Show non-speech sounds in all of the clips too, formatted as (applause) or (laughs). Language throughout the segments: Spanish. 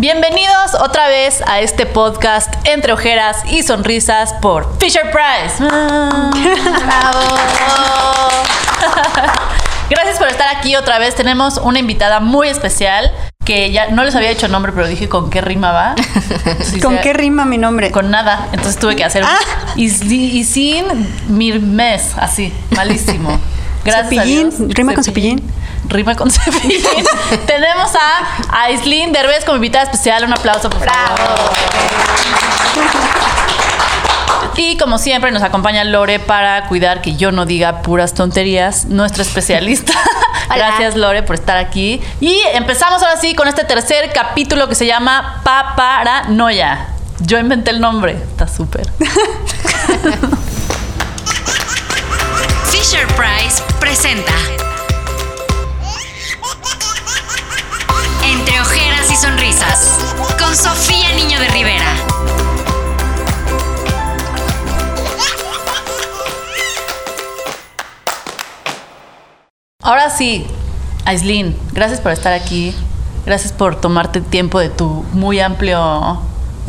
Bienvenidos otra vez a este podcast Entre Ojeras y Sonrisas por Fisher Price. ¡Bravo! (laughs) Gracias por estar aquí otra vez. Tenemos una invitada muy especial que ya no les había hecho nombre, pero dije con qué rima va. (laughs) ¿Con qué rima mi nombre? Con nada. Entonces tuve que hacer ah. y, sin mes, así, malísimo. (laughs) Gracias. Cepillín, rima con cepillín. Rima con cepillín. (laughs) Tenemos a Aislinn Derbez como invitada especial. Un aplauso, por favor. Y como siempre nos acompaña Lore para cuidar que yo no diga puras tonterías, nuestra especialista. (laughs) Gracias Lore por estar aquí. Y empezamos ahora sí con este tercer capítulo que se llama Paparanoia. Yo inventé el nombre, está súper. (laughs) Fisher Price presenta sonrisas con Sofía Niño de Rivera. Ahora sí, Aislinn, gracias por estar aquí. Gracias por tomarte tiempo de tu muy amplio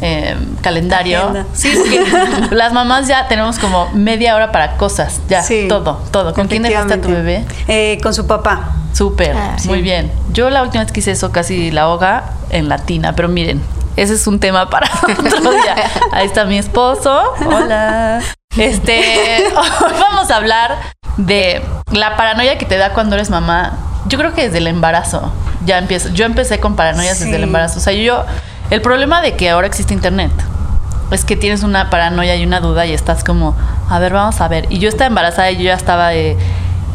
eh, calendario. Sí, porque (laughs) las mamás ya tenemos como media hora para cosas, ya, todo, todo. ¿Con quién dejaste a tu bebé? Eh, con su papá. Súper, ah, muy bien. Yo la última vez que hice eso casi la hoga en latina, pero miren, ese es un tema para (laughs) otro día. Ahí está mi esposo. Hola. Este, (laughs) hoy vamos a hablar de la paranoia que te da cuando eres mamá. Yo creo que desde el embarazo ya empiezo. Yo empecé con paranoias desde el embarazo. O sea, yo, el problema de que ahora existe internet es que tienes una paranoia y una duda y estás como, a ver, vamos a ver. Y yo estaba embarazada y yo ya estaba de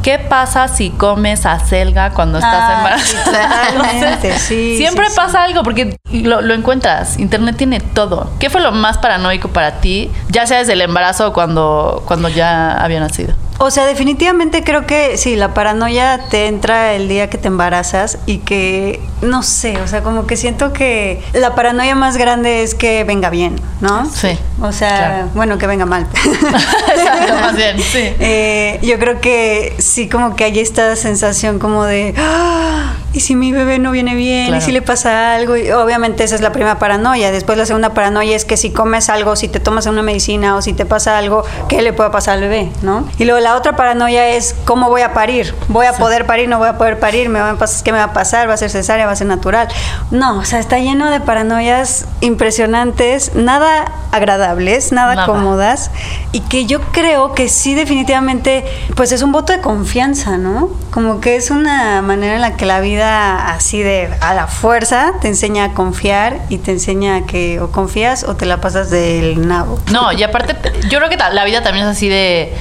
¿Qué pasa si comes acelga cuando estás ah, embarazada? (laughs) Sí, siempre pasa algo porque lo, lo, encuentras. Internet tiene todo. ¿Qué fue lo más paranoico para ti, ya sea desde el embarazo o cuando, cuando ya había nacido? O sea, definitivamente creo que sí, la paranoia te entra el día que te embarazas y que, no sé, o sea, como que siento que la paranoia más grande es que venga bien, ¿no? Sí. O sea, bueno, que venga mal. (laughs) Exacto, más bien, sí. Eh, yo creo que sí, como que hay esta sensación como de, ¡Ah! ¿Y si mi bebé no viene bien? ¿Y si le pasa algo? Y obviamente esa es la primera paranoia. Después la segunda paranoia es que si comes algo, si te tomas una medicina o si te pasa algo, ¿qué le puede pasar al bebé, no? Y luego la otra paranoia es cómo voy a parir. ¿Voy a poder parir? ¿No voy a poder parir? ¿Me va a pasar, ¿Qué me va a pasar? ¿Va a ser cesárea? ¿Va a ser natural? No, o sea, está lleno de paranoias impresionantes, nada agradables, nada, cómodas y que yo creo que sí definitivamente pues es un voto de confianza, ¿no? Como que es una manera en la que la vida así de a la fuerza te enseña a confiar y te enseña que o confías o te la pasas del nabo. No, y aparte yo creo que la vida también es así de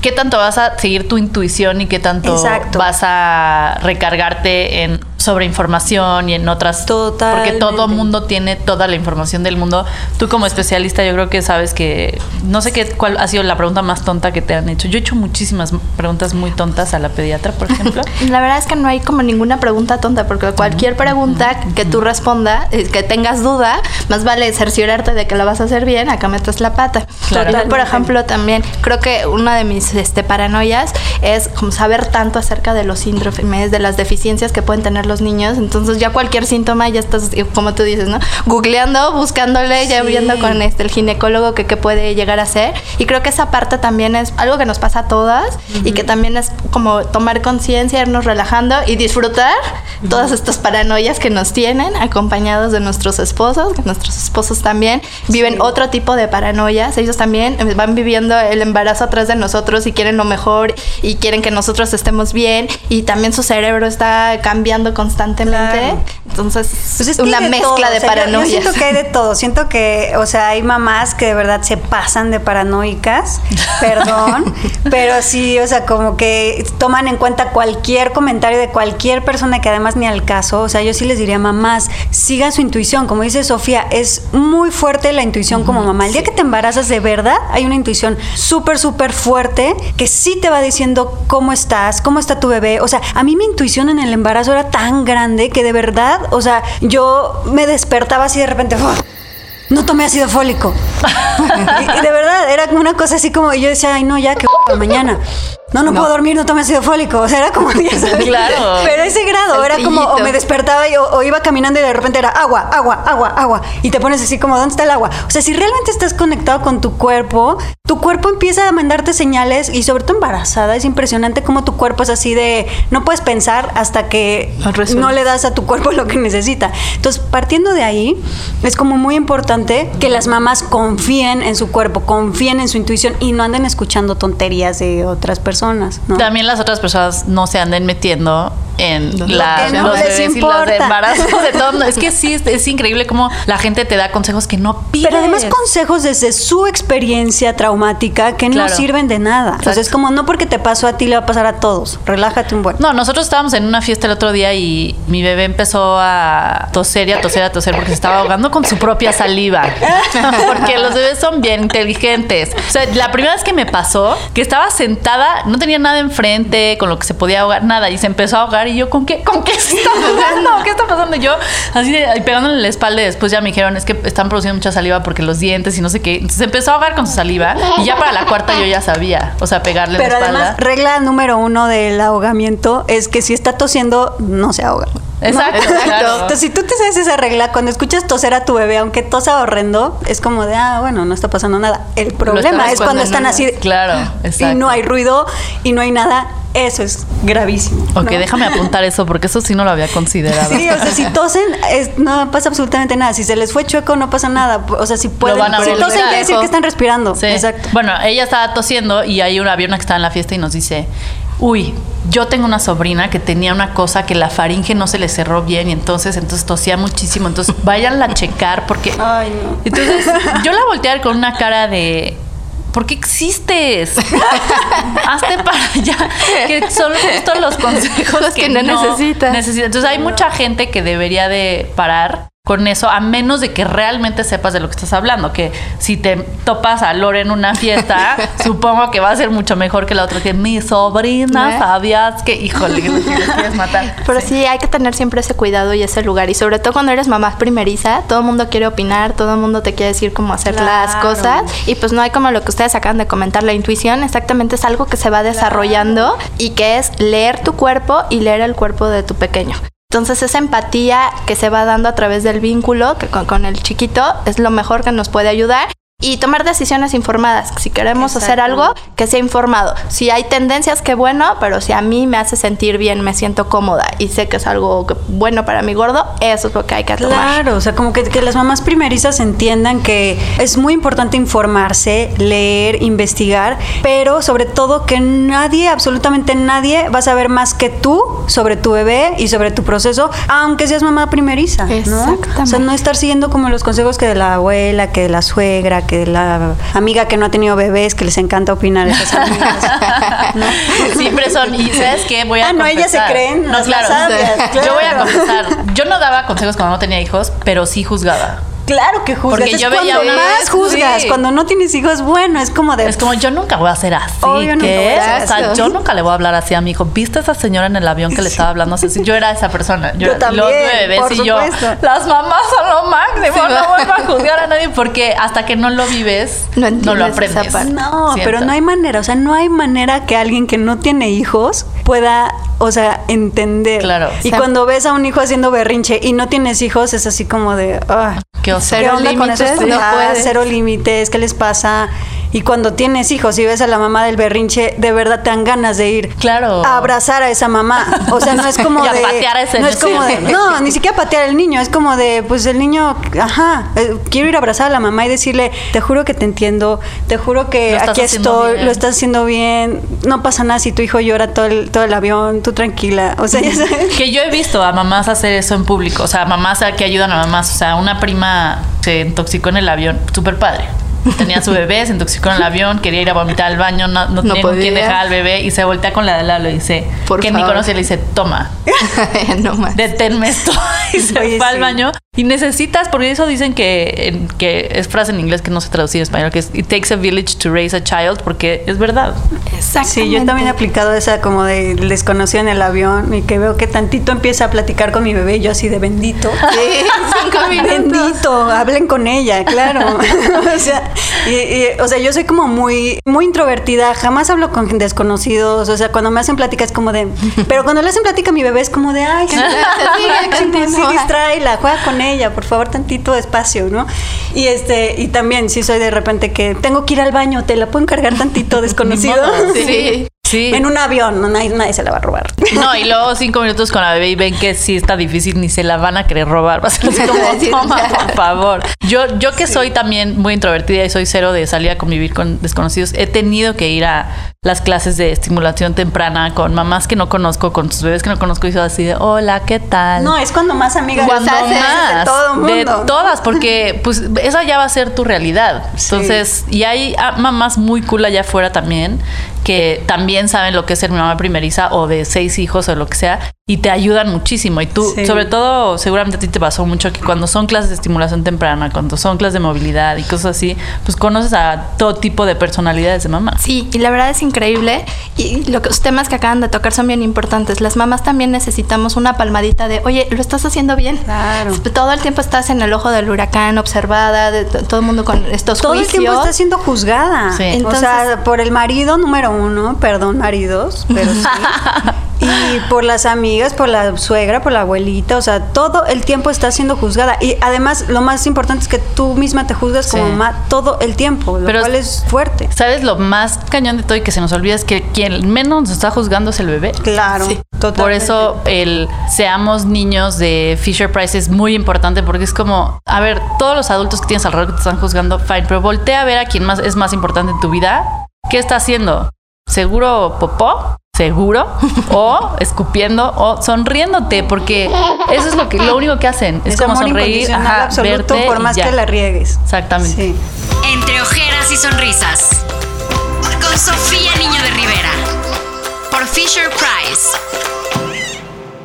qué tanto vas a seguir tu intuición y qué tanto vas a recargarte en sobre información y en otras porque todo mundo tiene toda la información del mundo. Tú como especialista yo creo que sabes que no sé qué cuál ha sido la pregunta más tonta que te han hecho. Yo he hecho muchísimas preguntas muy tontas a la pediatra, por ejemplo. (laughs) la verdad es que no hay como ninguna pregunta tonta porque cualquier pregunta que tú respondas, eh, que tengas duda, más vale cerciorarte de que la vas a hacer bien, acá metes la pata. Claro. por ejemplo, también creo que una de mis este, paranoias es como saber tanto acerca de los síndromes, de las deficiencias que pueden tener los niños. Entonces ya cualquier síntoma ya estás, eh, como tú dices, ¿no? Googleando, buscándole, ya viendo con este, el ginecólogo que, puede llegar a ser. Y creo que esa parte también es algo que nos pasa a todas y que también es como tomar conciencia, irnos relajando y disfrutar todas estas paranoias que nos tienen acompañados de nuestros esposos, que nuestros esposos también viven otro tipo de paranoias. Ellos también van viviendo el embarazo atrás de nosotros y quieren lo mejor y quieren que nosotros estemos bien y también su cerebro está cambiando constantemente. Entonces, pues es una mezcla de paranoia. Yo, siento que hay de todo. Siento que, o sea, hay mamás que de verdad se pasan de paranoicas, (laughs) perdón, pero sí, o sea, como que toman en cuenta cualquier comentario de cualquier persona que además ni al caso. O sea, yo sí les diría, mamás, sigan su intuición. Como dice Sofía, es muy fuerte la intuición como mamá. El día que te embarazas de verdad, hay una intuición súper, súper fuerte que sí te va diciendo cómo estás, cómo está tu bebé. O sea, a mí mi intuición en el embarazo era tan grande que de verdad, o sea, yo me despertaba así de repente. no tomé ácido fólico. (laughs) y, de verdad, era una cosa así como yo decía, ay, no, ya que mañana. No, no, puedo dormir, no tomé ácido fólico. O sea, era como, ya (laughs) sabes. Claro. Pero ese grado, era como, o me despertaba y, o, o iba caminando y de repente era agua, agua, agua, agua. Y te pones así como, ¿dónde está el agua? O sea, si realmente estás conectado con tu cuerpo, tu cuerpo empieza a mandarte señales y sobre todo embarazada, es impresionante cómo tu cuerpo es así de, no puedes pensar hasta que no le das a tu cuerpo (laughs) lo que necesita. Entonces, partiendo de ahí, es como muy importante que las mamás confíen en su cuerpo, confíen en su intuición y no anden escuchando tonterías de otras personas, ¿no? También las otras personas no se anden metiendo en Lo la- que no los les bebés y los embarazos de todo. Es que sí, es, es increíble cómo la gente te da consejos que no pides. Pero además consejos desde su experiencia traumática que no sirven de nada. Exacto. es como no porque te pasó a ti le va a pasar a todos. Relájate un buen. No, nosotros estábamos en una fiesta el otro día y mi bebé empezó a toser y a toser, a toser porque se estaba ahogando con su propia saliva. (laughs) Porque los bebés son bien inteligentes. O sea, la primera vez que me pasó, que estaba sentada, no tenía nada enfrente con lo que se podía ahogar, nada, y se empezó a ahogar y yo, ¿con qué, con qué se está (laughs) ahogando? ¿Qué está pasando? Y yo, así de, pegándole en la espalda y después ya me dijeron, es que están produciendo mucha saliva porque los dientes y no sé qué. Entonces se empezó a ahogar con su saliva y ya para la cuarta yo ya sabía, o sea, pegarle en la espalda. además, regla número uno del ahogamiento es que si está tosiendo, no se ahoga. ¿No? Exacto. Entonces, si tú te sabes esa regla, cuando escuchas toser a tu bebé, aunque tosa horrendo, es como de, ah, bueno, no está pasando nada. El problema es cuando están así de- Claro, (gasps) exacto. y no hay ruido y no hay nada. Eso es gravísimo. Ok, ¿no? déjame apuntar eso porque eso sí no lo había considerado. Sí, o sea, si (laughs) tosen, es- no pasa absolutamente nada. Si se les fue chueco, no pasa nada. O sea, si pueden. van a si tosen, quiere decir que están respirando. Sí. Exacto. Bueno, ella estaba tosiendo y hay una, una que estaba en la fiesta y nos dice, uy, yo tengo una sobrina que tenía una cosa que la faringe no se le cerró bien y entonces, entonces tosía muchísimo. Entonces, (laughs) váyanla a checar porque... Ay, no. Entonces, (laughs) yo la volteé con una cara de... ¿Por qué existes? (laughs) Hazte para allá. Que son justo los consejos Los que no necesitas. necesita. Entonces hay mucha gente que debería de parar con eso, a menos de que realmente sepas de lo que estás hablando. Que si te topas a Lore en una fiesta, (laughs) supongo que va a ser mucho mejor que la otra. Que mi sobrina, ¿Eh? sabías que, híjole, que quieres matar. Pero sí. hay que tener siempre ese cuidado y ese lugar. Y sobre todo cuando eres mamá primeriza, todo el mundo quiere opinar, todo el mundo te quiere decir cómo hacer las cosas. Y pues no hay como lo que ustedes acaban de comentar, la intuición exactamente es algo que se va desarrollando y que es leer tu cuerpo y leer el cuerpo de tu pequeño. Entonces esa empatía que se va dando a través del vínculo que con, con el chiquito es lo mejor que nos puede ayudar. Y tomar decisiones informadas. Si queremos hacer algo, que sea informado. Si hay tendencias, qué bueno, pero si a mí me hace sentir bien, me siento cómoda y sé que es algo que- bueno para mi gordo, eso es lo que hay que tomar. Claro, o sea, como que, que las mamás primerizas entiendan que es muy importante informarse, leer, investigar, pero sobre todo que nadie, absolutamente nadie, va a saber más que tú sobre tu bebé y sobre tu proceso, aunque seas mamá primeriza, ¿no? Exactamente. O sea, no estar siguiendo como los consejos que de la abuela, que de la suegra, que la amiga que no ha tenido bebés, que les encanta opinar esas amigas. (laughs) ¿no? Siempre son, y ¿sabes qué? Voy a Ah, no, ellas se creen No, claro. sabias, (laughs) Yo voy a confesar. Yo no daba consejos cuando no tenía hijos, pero sí juzgaba. Claro que juzgas. Porque es yo veía cuando más vez- juzgas, sí. cuando no tienes hijos, bueno, es como de... Es como yo nunca voy a ser así. Obvio nunca ¿qué? a O sea, yo nunca le voy a hablar así a mi hijo. ¿Viste a esa señora en el avión que le estaba hablando así? Yo era esa persona. Yo era- también, Los bebés por y yo. Las mamás son lo máximo. Sí, no vuelvo a juzgar a nadie porque hasta que no lo vives, No no, lo esa aprendes. parte. No, Siento. pero no hay manera, o sea, no hay manera que alguien que no tiene hijos pueda, o sea, entender. Claro. Y O sea- cuando ves a un hijo haciendo berrinche y no tienes hijos, es así como de, ah, Qué oso. Cero ¿qué onda con límites, no. Cero límites, ¿qué les pasa? Y cuando tienes hijos y ves a la mamá del berrinche, de verdad te dan ganas de ir Claro. a abrazar a esa mamá. O sea, no es (laughs) como Y a de. patear a ese no es como de. niño. No, ni siquiera patear al niño. Es como de, pues el niño, ajá, eh, quiero ir a abrazar a la mamá y decirle, te juro que te entiendo, te juro que aquí estoy, bien. lo estás haciendo bien, no pasa nada si tu hijo llora todo el, todo el avión, tú tranquila. O sea, ya sabes. (laughs) Que yo he visto a mamás hacer eso en público, o sea, mamás que ayudan a mamás, o sea, una prima se intoxicó en el avión, súper padre. Tenía su bebé, se intoxicó en el avión, quería ir a vomitar al baño, no, no, No tenía con quién podía. dejar al bebé y se voltea con la de Lalo y dice, Por que ni conoce, le dice, toma, (laughs) no más. deténme esto. (laughs) Y se Oye, va al baño. Y necesitas, porque eso dicen que, en- que es frase en inglés que no se traduce en español, que es, it takes a village to raise a child, porque es verdad. Exactamente. Sí, yo también he aplicado esa como de desconocido en el avión y que veo que tantito empieza a platicar con mi bebé y yo así de bendito. (laughs) Sí, cinco (laughs) minutos. Bendito, hablen con ella, claro. (laughs) o sea, Y, o sea, yo soy como muy, muy introvertida, jamás hablo con desconocidos, o sea, cuando me hacen plática es como de, pero cuando le hacen plática a mi bebé es como de, ay, sí, sí, sí, la juega con ella, por favor, tantito espacio, ¿no? Y este, y también sí soy de repente que tengo que ir al baño, te la puedo encargar tantito (laughs) desconocido. (laughs) sí. En un avión, no, nadie, se la va a robar. No, y (laughs) luego cinco minutos con la bebé y ven que sí está difícil, ni se la van a querer robar. Va a ser como, toma, por favor. Yo, yo que soy también muy introvertida y soy cero de salir a convivir con desconocidos, he tenido que ir a las clases de estimulación temprana con mamás que no conozco, con sus bebés que no conozco y soy así de, hola, ¿qué tal? No, es cuando más amigas cuando más, de todo mundo. De todas, porque (laughs) pues esa ya va a ser tu realidad. Entonces, y hay ah, mamás muy cool allá afuera también que también saben lo que es ser mi mamá primeriza o de seis hijos o lo que sea y te ayudan muchísimo. Y tú, sobre todo, seguramente a ti te pasó mucho que cuando son clases de estimulación temprana, cuando son clases de movilidad y cosas así, pues conoces a todo tipo de personalidades de mamá. Sí, y la verdad es increíble. Y los temas que acaban de tocar son bien importantes. Las mamás también necesitamos una palmadita de, oye, lo estás haciendo bien. Claro. Todo el tiempo estás en el ojo del huracán, observada, de todo el mundo con estos todo juicios. Todo el tiempo estás siendo juzgada. Sí. o sea, por el marido número uno, perdón, maridos, pero sí. (laughs) y por las amigas, por la suegra, por la abuelita, o sea, todo el tiempo está siendo juzgada. Y además, lo más importante es que tú misma te juzgas como mamá todo el tiempo, lo cual es fuerte. ¿Sabes lo más cañón de todo y que se nos olvida es que quien menos nos está juzgando es el bebé? Claro. Sí. Por eso el seamos niños de Fisher Price es muy importante porque es como, a ver, todos los adultos que tienes alrededor que te están juzgando, fine, pero voltea a ver a quien más es más importante en tu vida. ¿Qué está haciendo? ¿Seguro popó? Seguro (laughs) o escupiendo o sonriéndote porque eso es lo que lo único que hacen es, como sonreír ajá, absoluto por más que la riegues. Exactamente. Entre ojeras y sonrisas. Con Sofía Niño de Rivera. Por Fisher Price.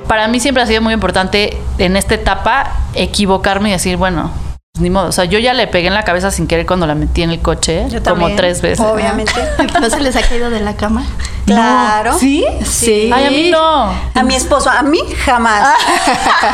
Para mí siempre ha sido muy importante en esta etapa equivocarme y decir bueno ni modo, o sea, yo ya le pegué en la cabeza sin querer cuando la metí en el coche, como tres veces. Obviamente. (laughs) (laughs) ¿No se les ha caído de la cama? Claro. ¿Sí? Sí. Ay, a mí no. A mi esposo, a mí jamás. (laughs)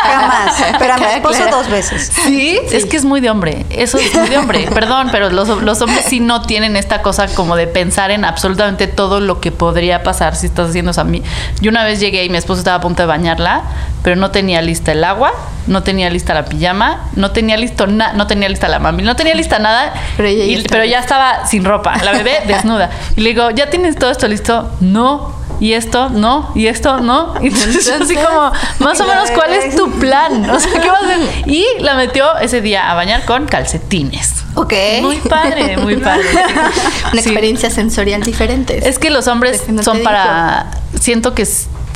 jamás. Pero a mi esposo dos veces. ¿Sí? Es que es muy de hombre. Eso es muy de hombre. Perdón, pero los, los hombres sí no tienen esta cosa como de pensar en absolutamente todo lo que podría pasar si estás haciendo eso a mí. Yo una vez llegué y mi esposo estaba a punto de bañarla, pero no tenía lista el agua, no tenía lista la pijama, no tenía listo nada, no tenía lista la mami, no tenía lista nada, pero, ya estaba sin ropa, la bebé (laughs) desnuda. Y le digo, ¿ya tienes todo esto listo? no, y esto no, y esto no. Y entonces así como, (laughs) más o menos, ¿cuál es tu plan? O sea, ¿qué vas a hacer? Y la metió ese día a bañar con calcetines. Ok. Muy padre, muy padre. (laughs) Una experiencia sensorial diferente. Es que los hombres son para... Siento que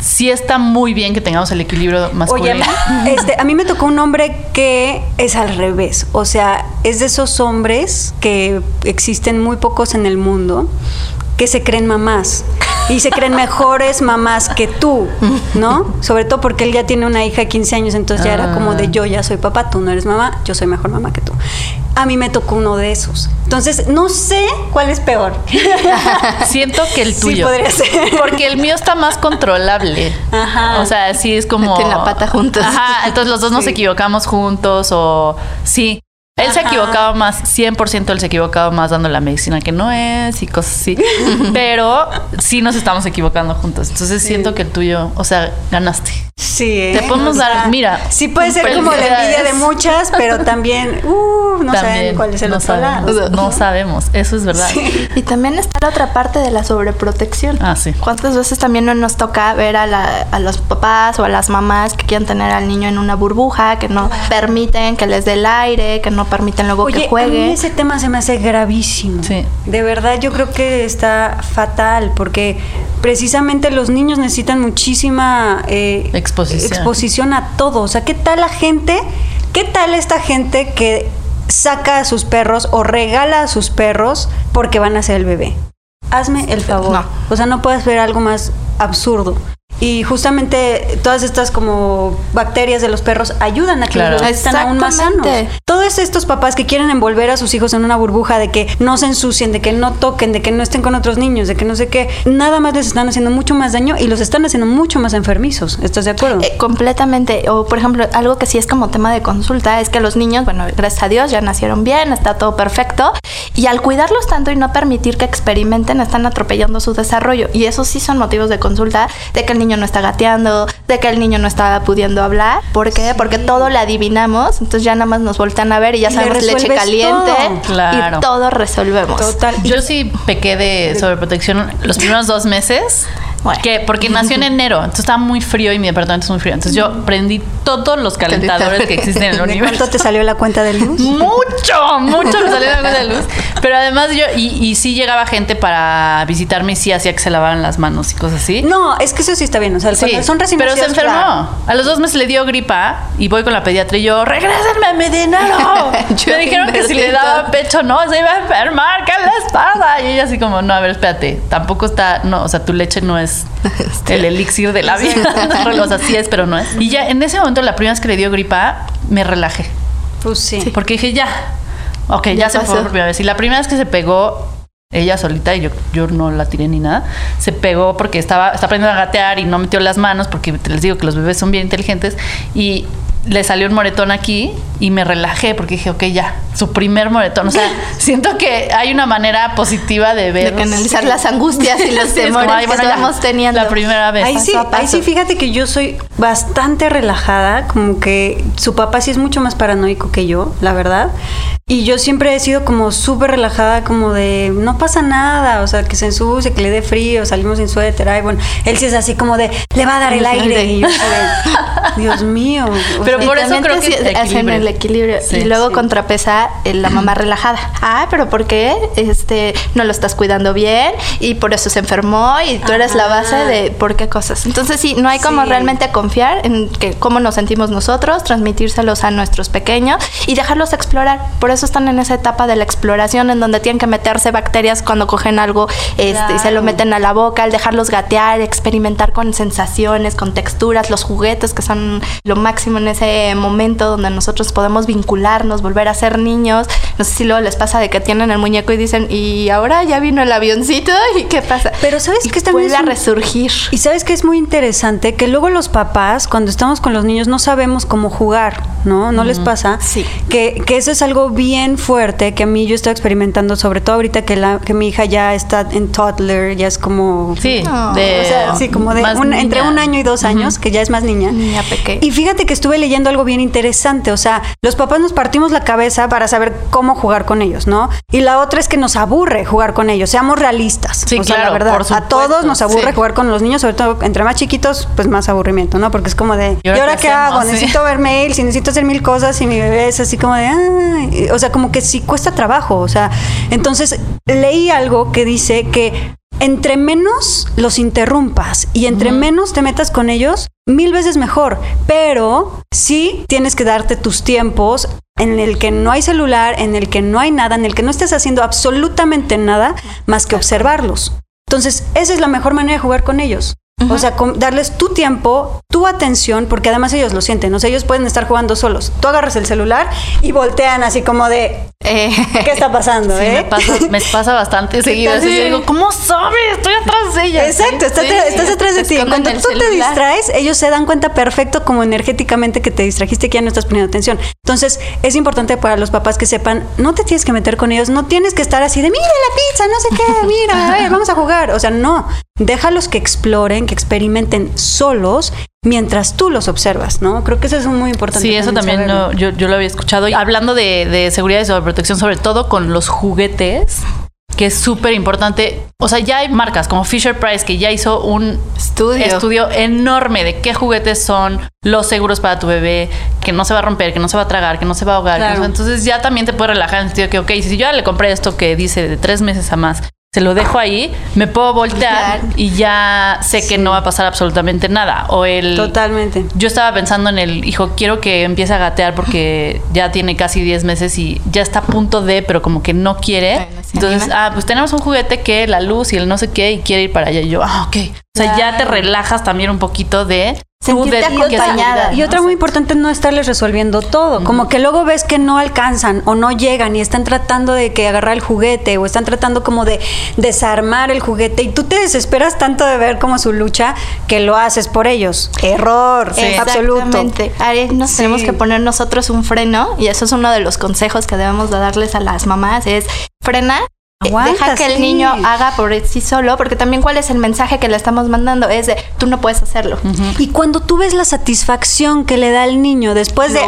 sí está muy bien que tengamos el equilibrio masculino. Oye, (laughs) este, a mí me tocó un hombre que es al revés. O sea, es de esos hombres que existen muy pocos en el mundo que se creen mamás y se creen mejores mamás que tú, ¿no? Sobre todo porque él ya tiene una hija de 15 años, entonces ya era como de ah. yo ya soy papá, tú no eres mamá, yo soy mejor mamá que tú. A mí me tocó uno de esos. Entonces, no sé cuál es peor. (laughs) Siento que el tuyo. Sí, podría ser. Porque el mío está más controlable. Ajá. O sea, sí es como. Meten la pata juntos. Ajá. Entonces los dos nos equivocamos juntos o. Sí. Él se ha equivocado más, 100% él se ha equivocado más dando la medicina que no es y cosas así. (laughs) Pero sí nos estamos equivocando juntos. Entonces siento que el tuyo, o sea, ganaste. Sí. ¿eh? Te podemos dar, mira. Sí puede ser como la envidia de muchas, pero también, uh, no saben cuál es el no otro sabemos, No sabemos, eso es verdad. Y también está la otra parte de la sobreprotección. Ah, sí. ¿Cuántas veces también no nos toca ver a, la, a los papás o a las mamás que quieren tener al niño en una burbuja, que no permiten que les dé el aire, que no permiten luego que juegue. A ese tema se me hace gravísimo. Sí. De verdad, yo creo que está fatal porque precisamente los niños necesitan muchísima eh, exposición. exposición a todo. O sea, ¿qué tal la gente? ¿Qué tal esta gente que saca a sus perros o regala a sus perros porque van a ser el bebé? Hazme el favor. O sea, no puedes ver algo más absurdo. Y justamente todas estas como bacterias de los perros ayudan a que los bebés estén aún más sanos. Todo todos estos papás que quieren envolver a sus hijos en una burbuja de que no se ensucien, de que no toquen, de que no estén con otros niños, de que no sé qué, nada más les están haciendo mucho más daño y los están haciendo mucho más enfermizos. ¿Estás de acuerdo? Eh, completamente. O, por ejemplo, algo que sí es como tema de consulta es que los niños, bueno, gracias a Dios ya nacieron bien, está todo perfecto. Y al cuidarlos tanto y no permitir que experimenten, están atropellando su desarrollo. Y esos sí son motivos de consulta, de que el niño no está gateando, de que el niño no está pudiendo hablar. ¿Por qué? Porque todo lo adivinamos, entonces ya nada más nos voltean a ver y ya sabemos leche caliente y todo resolvemos. Total. Yo sí pequé de sobreprotección los primeros dos meses que porque nació en (laughs) enero, entonces estaba muy frío y mi departamento es muy frío. Entonces yo prendí todos los calentadores (laughs) que existen en el universo. ¿Cuánto te salió la cuenta de luz? (laughs) Mucho, mucho me salió la cuenta de luz. Pero además yo, y, y sí llegaba gente para visitarme y sí hacía que se lavaran las manos y cosas así. No, es que eso sí está bien. O sea, sí, son recién Pero se enfermó. A los dos meses le dio gripa y voy con la pediatra y yo, regrésenme mi dinero. me dijeron que si le daba pecho no, se iba a enfermar, ¿qué les pasa? Y ella así como, no, a ver, espérate, tampoco está, no, o sea, tu leche no es (laughs) el elixir de la vida. o sea, sí es, pero no es. Y ya en ese momento, la primera vez que le dio gripa, me relajé. Pues sí. Porque dije, ya, ok, ya, se fue por primera vez. Y la primera vez que se pegó, ella solita, y yo, yo no la tiré ni nada, se pegó porque estaba, está aprendiendo a gatear y no metió las manos, porque les digo que los bebés son bien inteligentes. Y le salió un moretón aquí y me relajé porque dije, ok, ya, su primer moretón. O sea, (laughs) siento que hay una manera positiva de ver. De canalizar las angustias y (laughs) los temores que estamos teniendo. La primera vez. Ahí sí, ahí sí, fíjate que yo soy bastante relajada, como que su papá sí es mucho más paranoico que yo, la verdad. Y yo siempre he sido como súper relajada, como de no pasa nada, o sea, que se ensucie, que le dé frío, salimos sin suéter. Ay, bueno, él sí es así como de le va a dar el aire. Y yo, (laughs) Dios mío. Pero por eso creo que hacen el equilibrio. y luego contrapesa la mamá (laughs) relajada. Ah, pero ¿por qué? Este, no lo estás cuidando bien y por eso se enfermó y tú eres la base de por qué cosas. Entonces, sí, no hay como realmente confiar en que cómo nos sentimos nosotros, transmitírselos a nuestros pequeños y dejarlos explorar. Por eso están en esa etapa de la exploración en donde tienen que meterse bacterias cuando cogen algo este, y se lo meten a la boca, al dejarlos gatear, experimentar con sensaciones, con texturas, los juguetes que son lo máximo en ese momento donde nosotros podemos vincularnos, volver a ser niños. No sé si luego les pasa de que tienen el muñeco y dicen, y ahora ya vino el avioncito (laughs) y qué pasa. Pero sabes que también vuelve a resurgir. Y sabes que es muy interesante que luego los papás, cuando estamos con los niños, no sabemos cómo jugar, ¿no? ¿No les pasa? Sí. Que, que eso es algo bien bien fuerte que a mí yo estoy experimentando, sobre todo ahorita que, la, que mi hija ya está en toddler, ya es como... Sí, sí como de entre un año y dos años, que ya es más niña. Niña pequeña. Y fíjate que estuve leyendo algo bien interesante, o sea, los papás nos partimos la cabeza para saber cómo jugar con ellos, ¿no? Y la otra es que nos aburre jugar con ellos, seamos realistas. Sí, o sea, la verdad, a todos nos aburre jugar con los niños, sobre todo entre más chiquitos, pues más aburrimiento, ¿no? Porque es como de, ¿y ahora, qué, hago? Necesito ver mails y necesito hacer mil cosas y mi bebé es así como de, Ay. O sea, como que sí cuesta trabajo, o sea, entonces leí algo que dice que entre menos los interrumpas y entre menos te metas con ellos, mil veces mejor, pero sí tienes que darte tus tiempos en el que no hay celular, en el que no hay nada, en el que no estés haciendo absolutamente nada más que observarlos. Entonces, esa es la mejor manera de jugar con ellos. O sea, darles tu tiempo, tu atención, porque además ellos lo sienten. O sea, ellos pueden estar jugando solos. Tú agarras el celular y voltean así como de, eh, ¿qué está pasando? (laughs) Sí, eh? me, pasa, bastante (laughs) seguido. Así digo, ¿cómo sabes? Estoy atrás de ella. Exacto, estás, atrás de ti. Cuando tú te distraes, ellos se dan cuenta perfecto como energéticamente que te distrajiste, que ya no estás poniendo atención. Entonces, es importante para los papás que sepan, no te tienes que meter con ellos, no tienes que estar así de, mira la pizza, no sé qué, mira, a ver, vamos a jugar. O sea, no, déjalos que exploren, que experimenten solos mientras tú los observas, ¿no? Creo que eso es muy importante. Sí, eso también yo, yo, lo había escuchado. Hablando de, de seguridad y sobreprotección, sobre todo con los juguetes, que es súper importante. O sea, ya hay marcas como Fisher Price que ya hizo un estudio. estudio enorme de qué juguetes son los seguros para tu bebé, que no se va a romper, que no se va a tragar, que no se va a ahogar. entonces ya también te puede relajar en el sentido que, ok, si yo ya le compré esto que dice de tres meses a más se lo dejo ahí, me puedo voltear y ya sé que no va a pasar absolutamente nada. O el. Totalmente. Yo estaba pensando en el hijo, quiero que empiece a gatear porque ya tiene casi 10 meses y ya está a punto de, pero como que no quiere. Entonces, ah, pues tenemos un juguete que la luz y el no sé qué y quiere ir para allá. Y yo, ah, ok. O sea, ya te relajas también un poquito de sentirte acompañada. Y otra muy importante no estarles resolviendo todo, como que luego ves que no alcanzan o no llegan y están tratando de que agarrar el juguete o están tratando como de desarmar el juguete y tú te desesperas tanto de ver como su lucha que lo haces por ellos. Error, absoluto. Exactamente. Ahí nos tenemos que poner nosotros un freno y eso es uno de los consejos que debemos de darles a las mamás es frena eh, deja que el niño haga por sí solo, porque también cuál es el mensaje que le estamos mandando es de tú no puedes hacerlo. Y cuando tú ves la satisfacción que le da el niño después de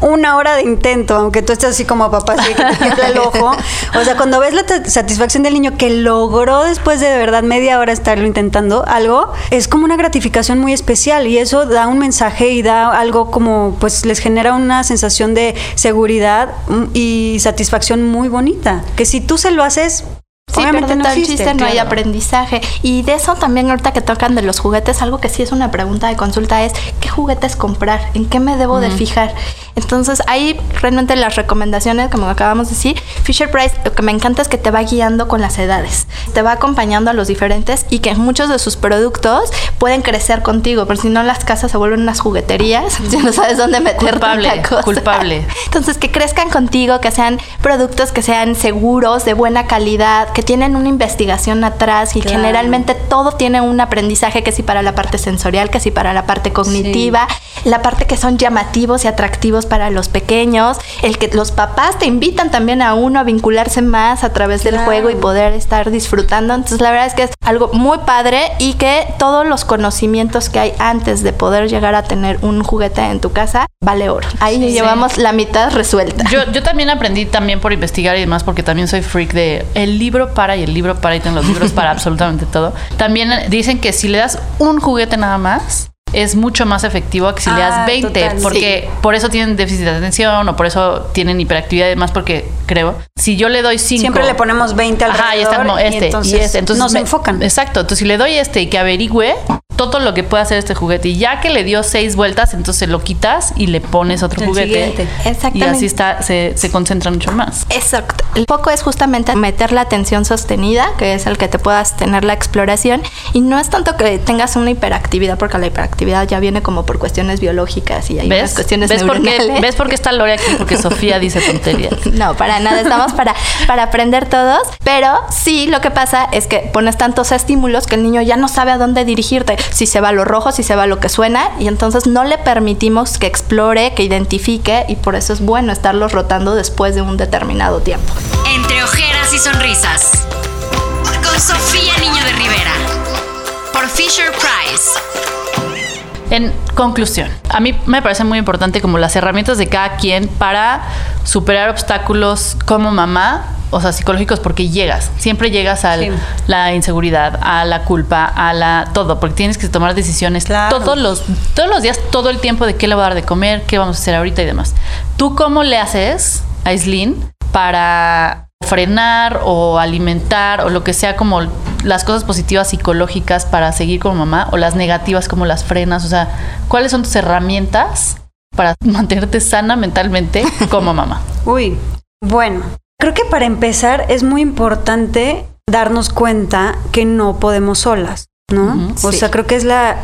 una hora de intento, aunque tú estés así como papá, así que te el ojo, (laughs) o sea, cuando ves la satisfacción del niño que logró después de, de verdad media hora estarlo intentando algo, es como una gratificación muy especial y eso da un mensaje y da algo como, pues les genera una sensación de seguridad mm, y satisfacción muy bonita, que si tú se lo haces Sí, Obviamente no existe, no hay aprendizaje. Y de eso también ahorita que tocan de los juguetes, algo que sí es una pregunta de consulta es, ¿qué juguetes comprar? ¿En qué me debo de fijar? Entonces ahí realmente las recomendaciones, como acabamos de decir, Fisher Price lo que me encanta es que te va guiando con las edades, te va acompañando a los diferentes y que muchos de sus productos pueden crecer contigo, porque si no las casas se vuelven unas jugueterías, (laughs) ya no sabes dónde meter culpable, culpable. Entonces que crezcan contigo, que sean productos que sean seguros, de buena calidad, que tienen una investigación atrás y generalmente todo tiene un aprendizaje que sí para la parte sensorial, que sí para la parte cognitiva, la parte que son llamativos y atractivos para los pequeños, el que los papás te invitan también a uno a vincularse más a través del juego y poder estar disfrutando. Entonces la verdad es que es algo muy padre y que todos los conocimientos que hay antes de poder llegar a tener un juguete en tu casa vale oro. Ahí llevamos la mitad resuelta. Yo, yo también aprendí también por investigar y demás porque también soy freak de el libro para y el libro para y tengo los libros para (laughs) absolutamente todo. También dicen que si le das un juguete nada más, es mucho más efectivo que si le das 20, ah, porque por eso tienen déficit de atención o por eso tienen hiperactividad y demás, porque creo, si yo le doy 5... Siempre le ponemos 20 al Ajá, y está como este y, este. Entonces nos enfocan. Exacto, entonces si le doy este y que averigüe, todo lo que puede hacer este juguete. Y ya que le dio seis vueltas, entonces lo quitas y le pones otro juguete. Exactamente. Y así está, se, se, concentra mucho más. Exacto. El poco es justamente meter la atención sostenida, que es el que te puedas tener la exploración. Y no es tanto que tengas una hiperactividad, porque la hiperactividad ya viene como por cuestiones biológicas y hay ¿Ves? cuestiones ¿Ves por, qué, ¿Ves por qué está Lore aquí? Porque Sofía dice tonterías. (laughs) No, para nada. Estamos para, para aprender todos. Pero sí, lo que pasa es que pones tantos estímulos que el niño ya no sabe a dónde dirigirte si se va a lo rojo, si se va a lo que suena, y entonces no le permitimos que explore, que identifique, y por eso es bueno estarlos rotando después de un determinado tiempo. Entre ojeras y sonrisas, con Sofía Niño de Rivera, por Fisher Price. En conclusión, a mí me parece muy importante como las herramientas de cada quien para superar obstáculos como mamá o sea, psicológicos porque llegas, siempre llegas a la inseguridad, a la culpa, a la todo, porque tienes que tomar decisiones todos los todos los días, todo el tiempo de qué le voy a dar de comer, qué vamos a hacer ahorita y demás. ¿Tú cómo le haces a para frenar o alimentar o lo que sea como las cosas positivas psicológicas para seguir como mamá o las negativas como las frenas, o sea, ¿cuáles son tus herramientas para (laughs) mantenerte sana mentalmente como mamá? Uy, bueno, Creo que para empezar es muy importante darnos cuenta que no podemos solas. ¿no? o sea, creo que es la,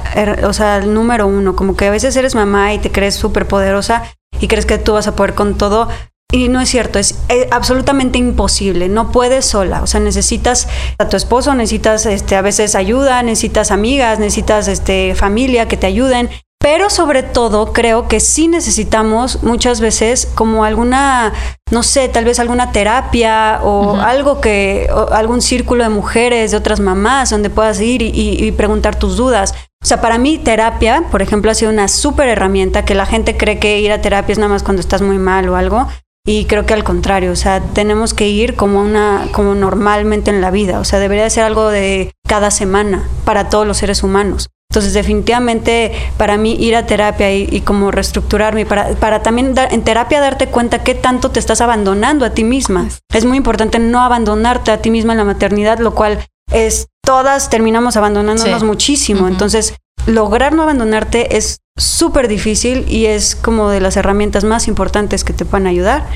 o sea, el número uno, como que a veces eres mamá y te crees súper poderosa y crees que tú vas a poder con todo. Y no es cierto, es eh, absolutamente imposible, no puedes sola, o sea, necesitas a tu esposo, necesitas este, a veces ayuda, necesitas amigas, necesitas este, familia que te ayuden, pero sobre todo creo que sí necesitamos muchas veces como alguna, no sé, tal vez alguna terapia o algo que, algún círculo de mujeres, de otras mamás, donde puedas ir y, preguntar tus dudas. O sea, para mí terapia, por ejemplo, ha sido una súper herramienta que la gente cree que ir a terapia es nada más cuando estás muy mal o algo. Y creo que al contrario, o sea, tenemos que ir como una, como normalmente en la vida. O sea, debería ser algo de cada semana para todos los seres humanos. Entonces, definitivamente, para mí ir a terapia y, como reestructurarme, para, para también en terapia darte cuenta qué tanto te estás abandonando a ti misma. Es muy importante no abandonarte a ti misma en la maternidad, lo cual es, todas terminamos abandonándonos muchísimo. Entonces, lograr no abandonarte es súper difícil y es como de las herramientas más importantes que te pueden ayudar.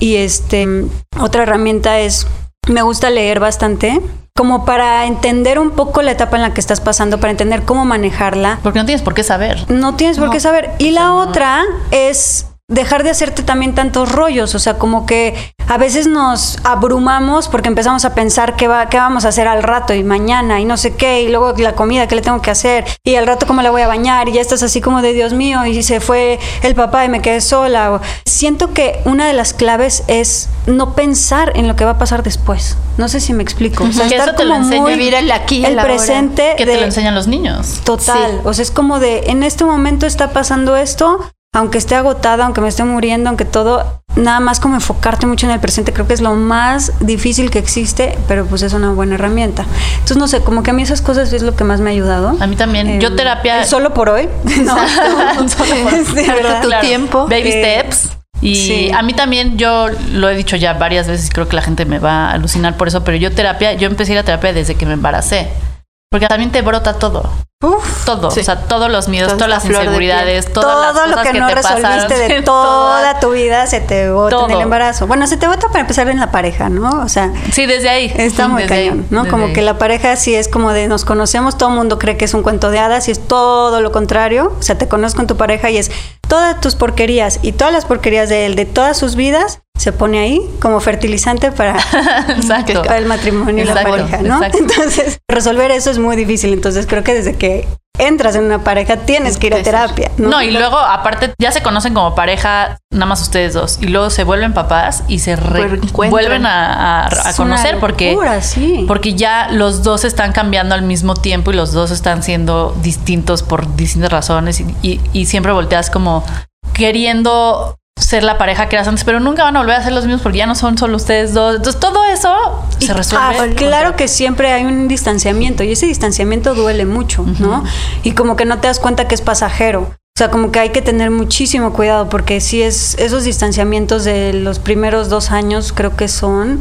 Y este, otra herramienta es, me gusta leer bastante como para entender un poco la etapa en la que estás pasando, para entender cómo manejarla. Porque no tienes por qué saber. No tienes por qué saber. Y la otra es dejar de hacerte también tantos rollos, o sea, como que a veces nos abrumamos porque empezamos a pensar qué, va, qué vamos a hacer al rato y mañana y no sé qué, y luego la comida que le tengo que hacer, y al rato cómo la voy a bañar, y ya estás así como de Dios mío, y se fue el papá y me quedé sola. Siento que una de las claves es no pensar en lo que va a pasar después. No sé si me explico. O sea, estar te como lo vivir el aquí, el presente. Que te lo enseñan los niños. Total. O sea, es como de, en este momento está pasando esto, aunque esté agotada, aunque me esté muriendo, aunque todo, nada más como enfocarte mucho en el presente, creo que es lo más difícil que existe, pero pues es una buena herramienta. Entonces, no sé, como que a mí esas cosas es lo que más me ha ayudado. A mí también. Yo em, terapia... Solo por hoy. (laughs) No, (laughs) (laughs) solo por tu tiempo. Baby eh, steps. Y a mí también, yo lo he dicho ya varias veces y creo que la gente me va a alucinar por eso, pero yo terapia, yo empecé a ir a terapia desde que me embaracé. Porque también te brota todo. Uf, todo, o sea, todos los miedos, todas las inseguridades, todas todo lo que, no resolviste de (laughs) toda tu vida se te bota en el embarazo. Bueno, se te bota para empezar en la pareja, ¿no? O sea, sí, desde ahí. Está muy cañón, ¿no? como que la pareja sí es como de nos conocemos, todo el mundo cree que es un cuento de hadas y es todo lo contrario. O sea, te conozco con tu pareja y es todas tus porquerías y todas las porquerías de él, de todas sus vidas, se pone ahí como fertilizante para, (laughs) el matrimonio y la pareja, ¿no? Entonces, resolver eso es muy difícil. Entonces, creo que desde que entras en una pareja tienes que ir a terapia. No, no y luego, aparte, ya se conocen como pareja, nada más ustedes dos, y luego se vuelven papás y se vuelven a, conocer porque, porque ya los dos están cambiando al mismo tiempo y los dos están siendo distintos por distintas razones y, y siempre volteas como queriendo ser la pareja que eras antes, pero nunca van a volver a ser los mismos porque ya no son solo ustedes dos. Entonces todo eso se resuelve. Ah, claro que siempre hay un distanciamiento y ese distanciamiento duele mucho, ¿no? Y como que no te das cuenta que es pasajero. O sea, como que hay que tener muchísimo cuidado porque si es esos distanciamientos de los primeros dos años creo que son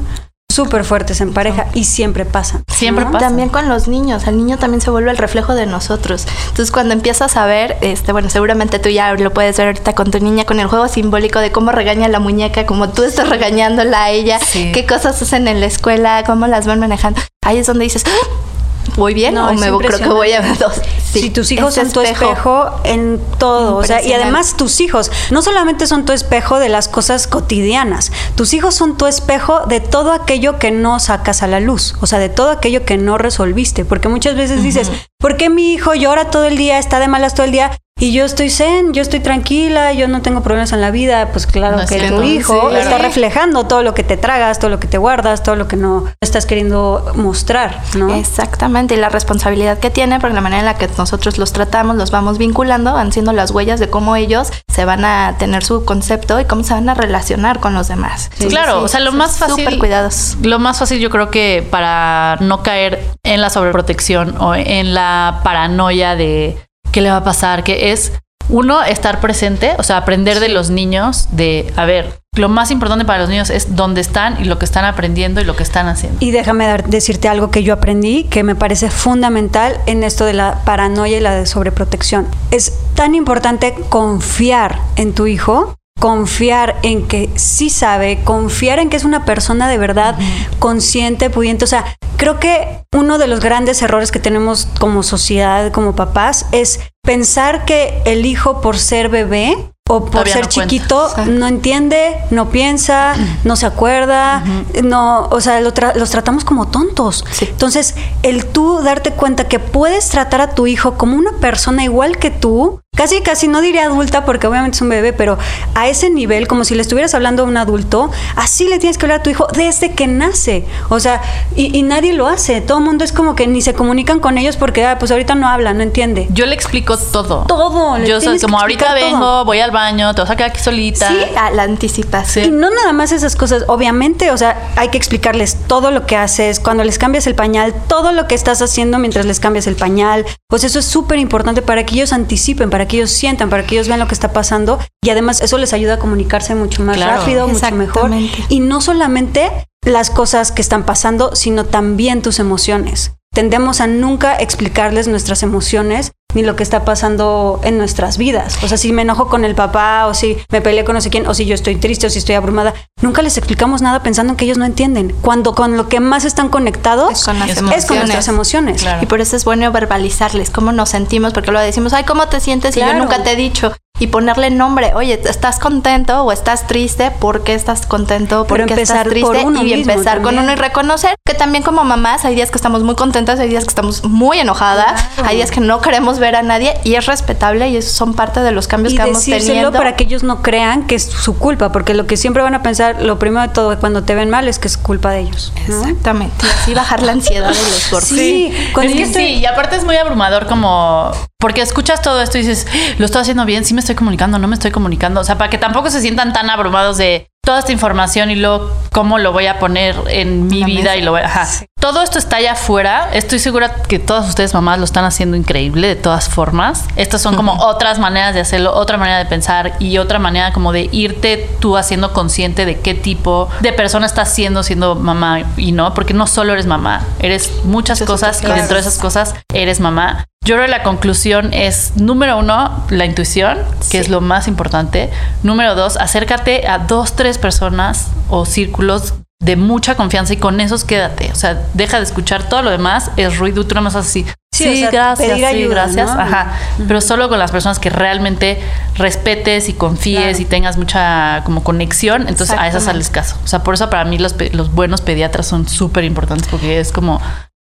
súper fuertes en pareja y siempre pasan. Siempre pasa. También con los niños, el niño también se vuelve el reflejo de nosotros. Entonces cuando empiezas a ver, este, bueno, seguramente tú ya lo puedes ver ahorita con tu niña, con el juego simbólico de cómo regaña la muñeca, como tú estás regañándola a ella, qué cosas hacen en la escuela, cómo las van manejando. Ahí es donde dices, ¡Ah! ¿Voy bien no, o me creo que voy a dos? si tus hijos son tu espejo. en todo, o sea, y además tus hijos no solamente son tu espejo de las cosas cotidianas, tus hijos son tu espejo de todo aquello que no sacas a la luz, o sea, de todo aquello que no resolviste, porque muchas veces dices, ¿por qué mi hijo llora todo el día, está de malas todo el día? Y yo estoy zen, yo estoy tranquila, yo no tengo problemas en la vida, pues claro que tu hijo está reflejando todo lo que te tragas, todo lo que te guardas, todo lo que no estás queriendo mostrar, ¿no? Exactamente, y la responsabilidad que tiene, porque la manera en la que nosotros los tratamos, los vamos vinculando, van siendo las huellas de cómo ellos se van a tener su concepto y cómo se van a relacionar con los demás. claro, o sea, lo más fácil. Súper cuidados. Lo más fácil, yo creo que para no caer en la sobreprotección o en la paranoia de qué le va a pasar, que es uno, estar presente, o sea, aprender de los niños, de, a ver, lo más importante para los niños es dónde están y lo que están aprendiendo y lo que están haciendo. Y déjame dar, decirte algo que yo aprendí que me parece fundamental en esto de la paranoia y la de sobreprotección. Es tan importante confiar en tu hijo confiar en que sí sabe, confiar en que es una persona de verdad consciente, pudiente. O sea, creo que uno de los grandes errores que tenemos como sociedad, como papás, es pensar que el hijo por ser bebé o por ser chiquito no entiende, no piensa, (clears throat) no se acuerda, no, o sea, los tratamos como tontos. Entonces, el tú darte cuenta que puedes tratar a tu hijo como una persona igual que tú, casi, casi no diría adulta porque obviamente es un bebé, pero a ese nivel, como si le estuvieras hablando a un adulto, así le tienes que hablar a tu hijo desde que nace. O sea, y, nadie lo hace. Todo el mundo es como que ni se comunican con ellos porque, ah, pues ahorita no habla, no entiende. Yo le explico todo. Todo. Yo soy como ahorita vengo, voy al baño, te vas a quedar aquí solita. Sí, a la anticipación. Y no nada más esas cosas. Obviamente, o sea, hay que explicarles todo lo que haces, cuando les cambias el pañal, todo lo que estás haciendo mientras les cambias el pañal. Pues eso es súper importante para que ellos anticipen, para que ellos sientan, para que ellos vean lo que está pasando y además eso les ayuda a comunicarse mucho más rápido, mucho mejor. Y no solamente las cosas que están pasando, sino también tus emociones. Tendemos a nunca explicarles nuestras emociones ni lo que está pasando en nuestras vidas. O sea, si me enojo con el papá o si me peleé con no sé quién o si yo estoy triste o si estoy abrumada, nunca les explicamos nada pensando en que ellos no entienden. Cuando con lo que más están conectados es con, nuestras emociones. Y por eso es bueno verbalizarles cómo nos sentimos, porque lo decimos, ay, ¿cómo te sientes? Y yo nunca te he dicho y ponerle nombre. Oye, ¿estás contento o estás triste? ¿Por qué estás contento? ¿Por qué estás triste? y empezar con uno y reconocer que también como mamás hay días que estamos muy contentas, hay días que estamos muy enojadas, hay días que no queremos ver a nadie y es respetable y eso son parte de los cambios que vamos teniendo. para que ellos no crean que es su culpa, porque lo que siempre van a pensar, lo primero de todo cuando te ven mal es que es culpa de ellos. Exactamente. Y así bajar la ansiedad de los gordos. (laughs) Sí, sí, y aparte es muy abrumador como porque escuchas todo esto y dices, lo estoy haciendo bien, sí me estoy comunicando, no me estoy comunicando. O sea, para que tampoco se sientan tan abrumados de toda esta información y luego cómo lo voy a poner en mi vida y lo voy a... Todo esto está allá afuera. Estoy segura que todas ustedes mamás lo están haciendo increíble de todas formas. Estas son como otras maneras de hacerlo, otra manera de pensar y otra manera como de irte tú haciendo consciente de qué tipo de persona estás siendo siendo mamá y no, porque no solo eres mamá, eres muchas cosas y dentro de esas cosas eres mamá. Yo creo que la conclusión es, número uno, la intuición, que es lo más importante. Número dos, acércate a dos, tres personas o círculos de mucha confianza y con esos quédate. O sea, deja de escuchar todo lo demás, es ruido, tú no más así. Sí, gracias, sí, gracias. Ajá. Pero solo con las personas que realmente respetes y confíes y tengas mucha como conexión, entonces a esas sales caso. O sea, por eso para mí los, los buenos pediatras son súper importantes porque es como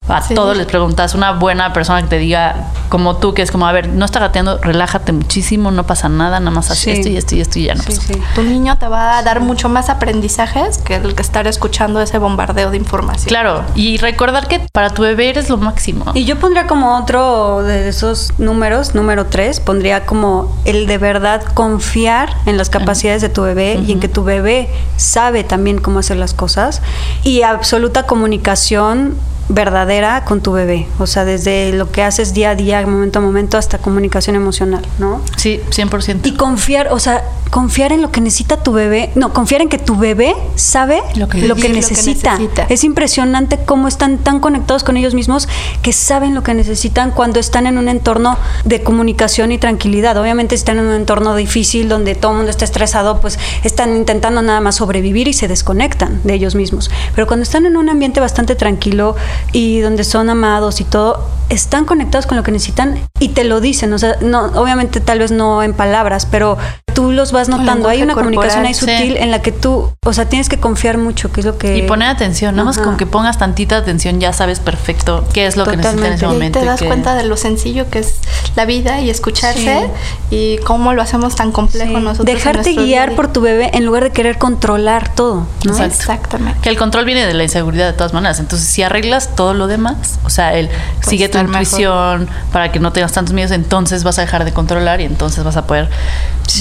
a todos les preguntas, una buena persona que te diga, como tú, que es como, a ver, no está gateando, relájate muchísimo, no pasa nada, nada más así esto y esto y esto y ya no pasa. Tu niño te va a dar mucho más aprendizajes que el que estar escuchando ese bombardeo de información. Claro, y recordar que para tu bebé eres lo máximo. Y yo pondría como otro de esos números, número tres, pondría como el de verdad confiar en las capacidades de tu bebé y en que tu bebé sabe también cómo hacer las cosas y absoluta comunicación verdadera con tu bebé, o sea, desde lo que haces día a día, momento a momento, hasta comunicación emocional, ¿no? Sí, 100%. Y confiar, o sea, confiar en lo que necesita tu bebé, no, confiar en que tu bebé sabe lo que, necesita. Es impresionante cómo están tan conectados con ellos mismos que saben lo que necesitan cuando están en un entorno de comunicación y tranquilidad. Obviamente están en un entorno difícil donde todo el mundo está estresado, pues están intentando nada más sobrevivir y se desconectan de ellos mismos. Pero cuando están en un ambiente bastante tranquilo, y donde son amados y todo, están conectados con lo que necesitan y te lo dicen. O sea, no, obviamente tal vez no en palabras, pero tú los vas notando. Hay una comunicación ahí sutil en la que tú, o sea, tienes que confiar mucho, que es lo que... Y poner atención, nada más con que pongas tantita atención ya sabes perfecto qué es lo que necesitas en ese momento. Y te das cuenta de lo sencillo que es la vida y escucharse y cómo lo hacemos tan complejo nosotros. Dejarte guiar por tu bebé en lugar de querer controlar todo. Exactamente. Que el control viene de la inseguridad de todas maneras. Entonces, si arreglas todo lo demás, o sea, el pues sigue tu intuición para que no tengas tantos miedos, entonces vas a dejar de controlar y entonces vas a poder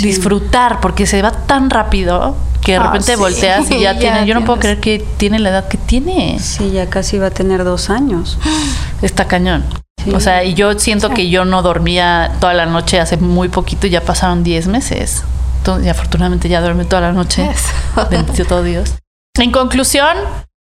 disfrutar, porque se va tan rápido que de ah, repente volteas y ya, (laughs) tiene. Yo no puedo creer que tiene la edad que tiene. Sí, ya casi va a tener dos años. (gasps) Está cañón. O sea, y yo siento que yo no dormía toda la noche hace muy poquito y ya pasaron 10 meses. y afortunadamente ya duerme toda la noche. (laughs) Bendito todo Dios. En conclusión,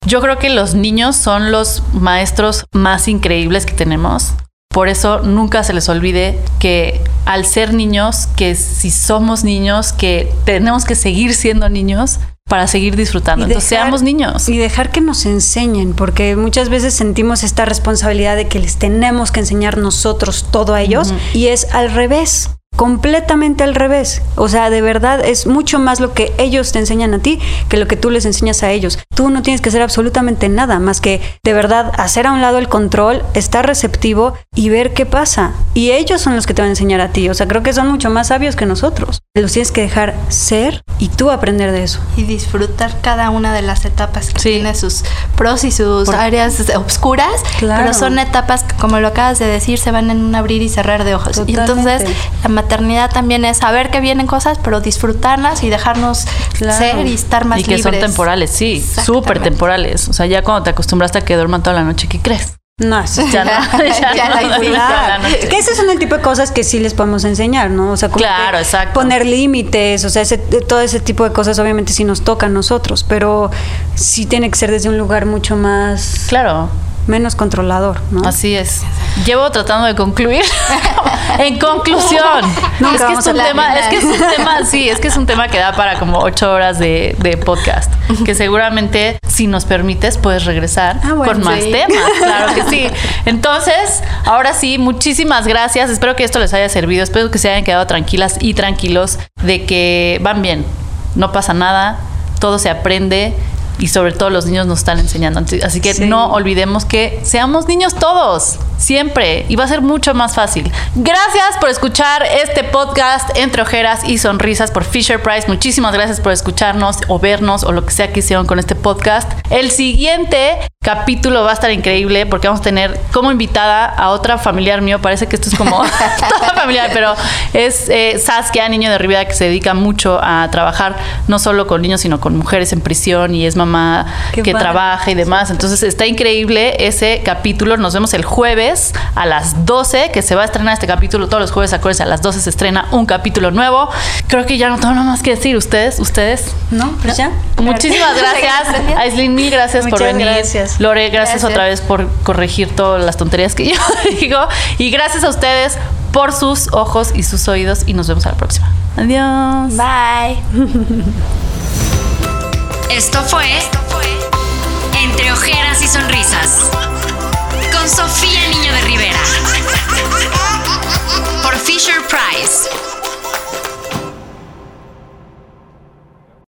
yo creo que los niños son los maestros más increíbles que tenemos. Por eso nunca se les olvide que al ser niños, que si somos niños, que tenemos que seguir siendo niños para seguir disfrutando. Entonces seamos niños. Y dejar que nos enseñen, porque muchas veces sentimos esta responsabilidad de que les tenemos que enseñar nosotros todo a ellos y es al revés completamente al revés. O sea, de verdad es mucho más lo que ellos te enseñan a ti que lo que tú les enseñas a ellos. Tú no tienes que hacer absolutamente nada más que de verdad hacer a un lado el control, estar receptivo y ver qué pasa. Y ellos son los que te van a enseñar a ti. O sea, creo que son mucho más sabios que nosotros. Los tienes que dejar ser y tú aprender de eso. Y disfrutar cada una de las etapas que tiene sus pros y sus áreas oscuras. Pero son etapas que, como lo acabas de decir, se van en un abrir y cerrar de ojos. Y entonces la maternidad también es saber que vienen cosas, pero disfrutarlas y dejarnos ser y estar más libres. Y que son temporales, sí, súper temporales. O sea, ya cuando te acostumbraste a que duerman toda la noche, ¿qué crees? No, (laughs) (laughs) ya no. ya, no, Que esos son el tipo de cosas que sí les podemos enseñar, ¿no? O sea, como claro, exacto. poner límites, o sea, todo ese tipo de cosas obviamente sí nos toca a nosotros, pero sí tiene que ser desde un lugar mucho más... Claro menos controlador, ¿no? Así es. Llevo tratando de concluir. (laughs) en conclusión, es que es un tema, es que es un tema, sí, es que es un tema que da para como ocho horas de, de podcast. Que seguramente, si nos permites, puedes regresar Ah, bueno, con más sí. temas. Claro que sí. Entonces, ahora sí, muchísimas gracias. Espero que esto les haya servido. Espero que se hayan quedado tranquilas y tranquilos de que van bien. No pasa nada. Todo se aprende. Y sobre todo los niños nos están enseñando. Así que Sí. no olvidemos que seamos niños todos, siempre. Y va a ser mucho más fácil. Gracias por escuchar este podcast entre ojeras y sonrisas por Fisher Price. Muchísimas gracias por escucharnos o vernos o lo que sea que hicieron con este podcast. El siguiente capítulo va a estar increíble porque vamos a tener como invitada a otra familiar mío. Parece que esto es como (laughs) (laughs) toda familiar, pero es eh, Saskia, niño de Rivera, que se dedica mucho a trabajar no solo con niños, sino con mujeres en prisión y es mamá Qué que padre. trabaja y demás. Entonces está increíble ese capítulo. Nos vemos el jueves a las 12, que se va a estrenar este capítulo. Todos los jueves, acuérdense, a las 12 se estrena un capítulo nuevo. Creo que ya no tengo nada más que decir. ¿Ustedes? ¿Ustedes? ¿No? Pues ya. Muchísimas gracias. Aislinn, mil gracias por Muchas venir. gracias. Lore, gracias, Gracias. otra vez por corregir todas las tonterías que (laughs) yo digo. Y gracias a ustedes por sus ojos y sus oídos. Y nos vemos a la próxima. Adiós. Bye. (laughs) Esto fue Entre Ojeras y Sonrisas con Sofía Niño de Rivera por Fisher Price.